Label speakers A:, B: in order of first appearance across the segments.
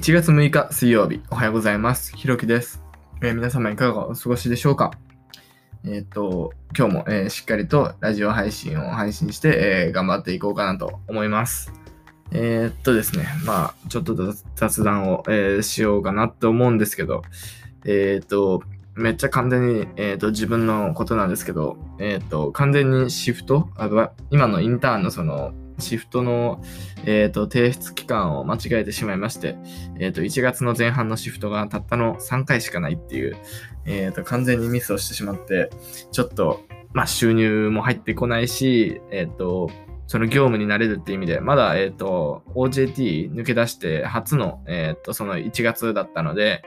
A: 1月6日水曜日、おはようございます。ひろきです。えー皆様いかがお過ごしでしょうか？えっ、と、今日も、えーしっかりとラジオ配信を配信して、え頑張っていこうかなと思います。えっとですね、まあ、ちょっと雑談を、えしようかなと思うんですけど、えっと、めっちゃ完全に、えーっと自分のことなんですけど、えーっと、完全にシフト？あ今のインターンのその、シフトの、えーっと提出期間を間違えてしまいまして、えっ、と、1月の前半のシフトがたったの3回しかないっていう、えっ、と、完全にミスをしてしまって、ちょっと、まあ、収入も入ってこないし、えっ、と、その業務になれるっていう意味で、まだ、えっ、と、OJT 抜け出して初の、えっ、と、その1月だったので、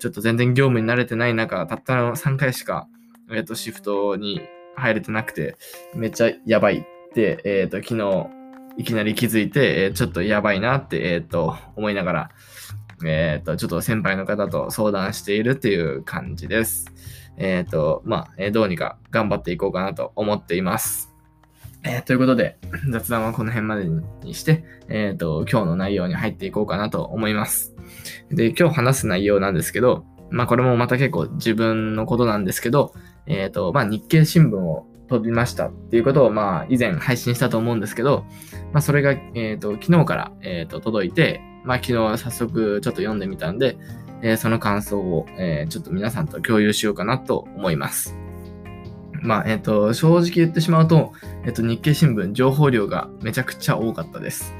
A: ちょっと全然業務に慣れてない中、たったの3回しか、えっ、と、シフトに入れてなくて、めっちゃやばいって、えっ、と、昨日、いきなり気づいて、えーちょっとやばいなって、えっ、と、思いながら、えっ、と、ちょっと先輩の方と相談しているっていう感じです。えっ、と、まあ、えどうにか頑張っていこうかなと思っています。えということで、雑談はこの辺までにして、えっ、と、今日の内容に入っていこうかなと思います。で、今日話す内容なんですけど、まあ、これもまた結構自分のことなんですけど、えっ、と、まあ、日経新聞を飛びましたっていうことを、まあ、以前配信したと思うんですけど、まあ、それが、えっ、と、昨日から、えっ、と、届いて、まあ、昨日早速ちょっと読んでみたんで、えーその感想を、えちょっと皆さんと共有しようかなと思います。まあ、えっ、と、正直言ってしまうと、えっ、と、日経新聞情報量がめちゃくちゃ多かったです。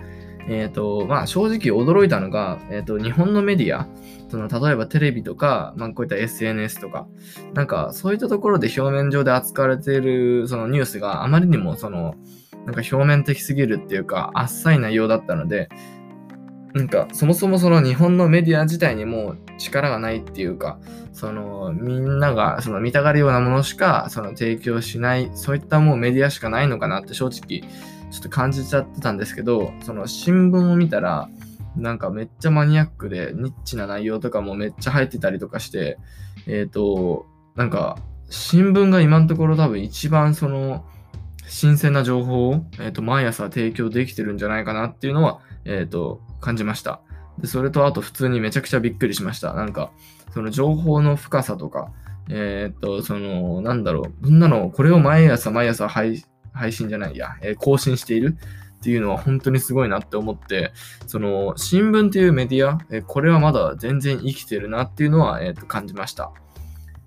A: えっ、と、まあ、正直驚いたのが、えっ、と、日本のメディア、その、例えばテレビとか、まあ、こういった SNS とか、なんか、そういったところで表面上で扱われている、そのニュースがあまりにも、その、なんか表面的すぎるっていうか、あっさい内容だったので、なんか、そもそもその日本のメディア自体にも力がないっていうか、その、みんなが、その、見たがるようなものしか、その、提供しない、そういったもうメディアしかないのかなって正直、ちょっと感じちゃってたんですけど、その、新聞を見たら、なんかめっちゃマニアックで、ニッチな内容とかもめっちゃ入ってたりとかして、えっ、と、なんか、新聞が今のところ多分一番その、新鮮な情報を、えー、と毎朝提供できてるんじゃないかなっていうのは、えー、と感じました。で、それとあと普通にめちゃくちゃびっくりしました。なんか、その情報の深さとか、えっ、と、その、なんだろう、こんなの、これを毎朝毎朝配信じゃないや、えー更新しているっていうのは本当にすごいなって思って、その、新聞っていうメディア、えーこれはまだ全然生きてるなっていうのは、えー、と感じました。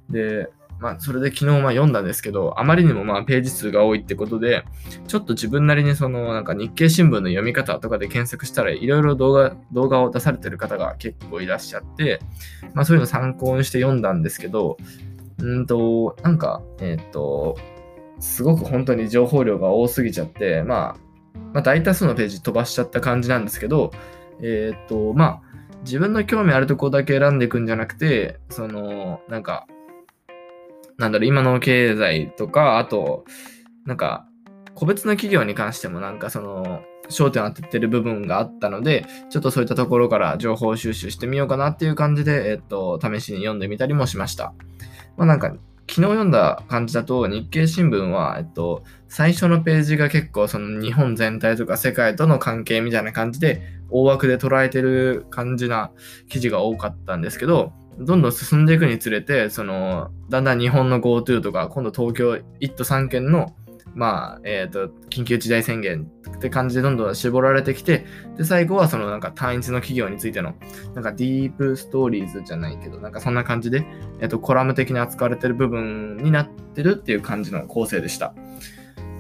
A: で、まあ、それで昨日ま読んだんですけど、あまりにもまあページ数が多いってことで、ちょっと自分なりにそのなんか日経新聞の読み方とかで検索したらいろいろ動画を出されてる方が結構いらっしゃって、まあそういうの参考にして読んだんですけど、うんと、なんか、えっ、と、すごく本当に情報量が多すぎちゃって、まあ、まあ大多数のページ飛ばしちゃった感じなんですけど、えっ、と、まあ、自分の興味あるとこだけ選んでいくんじゃなくて、その、なんか、なんだろう、今の経済とか、あと、なんか、個別の企業に関してもなんかその、焦点を当ててる部分があったので、ちょっとそういったところから情報収集してみようかなっていう感じで、えっと、試しに読んでみたりもしました。まあなんか、昨日読んだ感じだと、日経新聞は、えっと、最初のページが結構その日本全体とか世界との関係みたいな感じで、大枠で捉えてる感じな記事が多かったんですけど、どんどん進んでいくにつれて、その、だんだん日本の GoTo とか、今度東京1都3県の、まあ、えっ、と、緊急事態宣言って感じでどんどん絞られてきて、で、最後はそのなんか単一の企業についての、なんかディープストーリーズじゃないけど、なんかそんな感じで、えっ、と、コラム的に扱われてる部分になってるっていう感じの構成でした。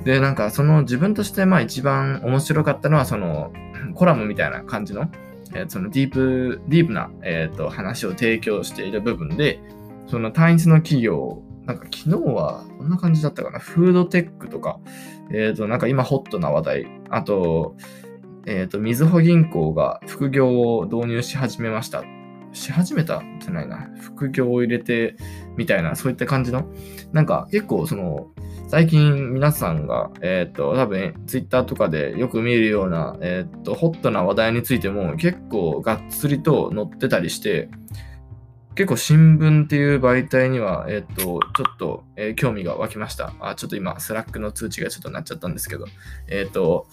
A: で、なんかその自分としてまあ一番面白かったのは、その、コラムみたいな感じの、えーそのディープ、ディープな、えーと話を提供している部分で、その単一の企業、なんか昨日はこんな感じだったかな、フードテックとか、えっ、と、なんか今ホットな話題、あと、えっ、と、みずほ銀行が副業を導入し始めました。し始めたじゃないな。副業を入れて、みたいな、そういった感じの、なんか結構その、最近皆さんが、えっ、と、多分、ツイッターとかでよく見るような、えっ、と、ホットな話題についても結構がっつりと載ってたりして、結構新聞っていう媒体には、えっ、と、ちょっと、えー興味が湧きました。あ、ちょっと今、 Slack の通知がちょっとなっちゃったんですけど、えっ、と、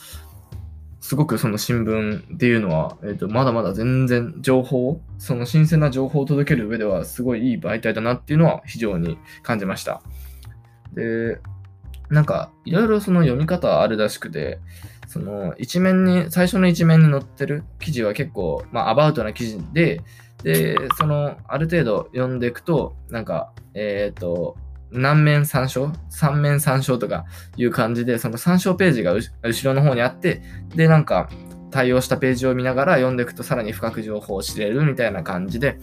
A: すごくその新聞っていうのは、えーと、まだまだ全然情報、その新鮮な情報を届ける上ではすごいいい媒体だなっていうのは非常に感じました。で、なんかいろいろその読み方あるらしくて、その一面に、最初の一面に載ってる記事は結構、まあ、アバウトな記事で、で、その、ある程度読んでいくと、なんか、えっ、ー、と、何面参照？三面参照とかいう感じで、その参照ページが後ろの方にあって、で、なんか対応したページを見ながら読んでいくとさらに深く情報を知れるみたいな感じで、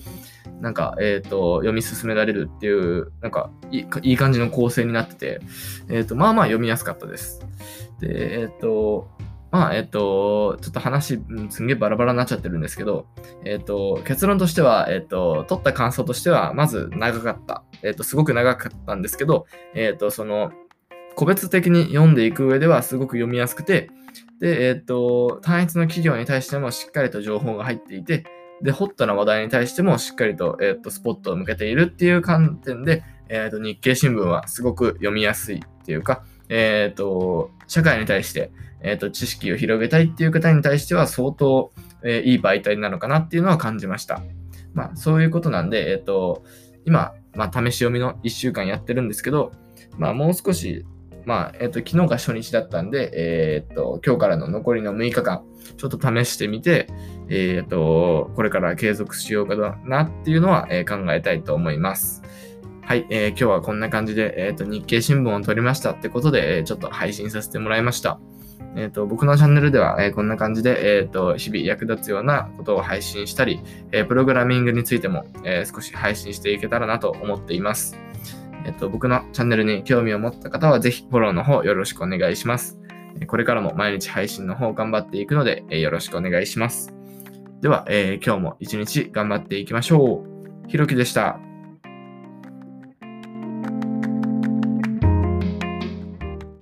A: なんか、えっ、ー、と、読み進められるっていう、なんかいい、いい感じの構成になってて、えっ、ー、と、まあまあ読みやすかったです。で、えっ、ー、と、まあ、えっと、ちょっと話、すんげえバラバラになっちゃってるんですけど、えっと、結論としては、えっと、取った感想としては、まず長かった。えっと、すごく長かったんですけど、えっと、その、個別的に読んでいく上ではすごく読みやすくて、で、えっと、単一の企業に対してもしっかりと情報が入っていて、で、ホットな話題に対してもしっかりと、えっと、スポットを向けているっていう観点で、えっと、日経新聞はすごく読みやすいっていうか、えっと、社会に対して、えっ、と、知識を広げたいっていう方に対しては相当、え、いい媒体なのかなっていうのは感じました。まあ、そういうことなんで、えっ、と、今、まあ、試し読みの1週間やってるんですけど、まあ、もう少し、まあ、えっ、と、昨日が初日だったんで、えっと、今日からの残りの6日間、ちょっと試してみて、えっと、これから継続しようかなっていうのは、え考えたいと思います。はい、えー、今日はこんな感じで、えっ、と、日経新聞を撮りましたってことで、ちょっと配信させてもらいました。え、ー、と、僕のチャンネルでは、えー、こんな感じで、え、ー、と、日々役立つようなことを配信したり、えプログラミングについても、え少し配信していけたらなと思っています。えっ、と、僕のチャンネルに興味を持った方は、ぜひフォローの方よろしくお願いします。これからも毎日配信の方頑張っていくので、えよろしくお願いします。では、え今日も一日頑張っていきましょう。ひろきでした。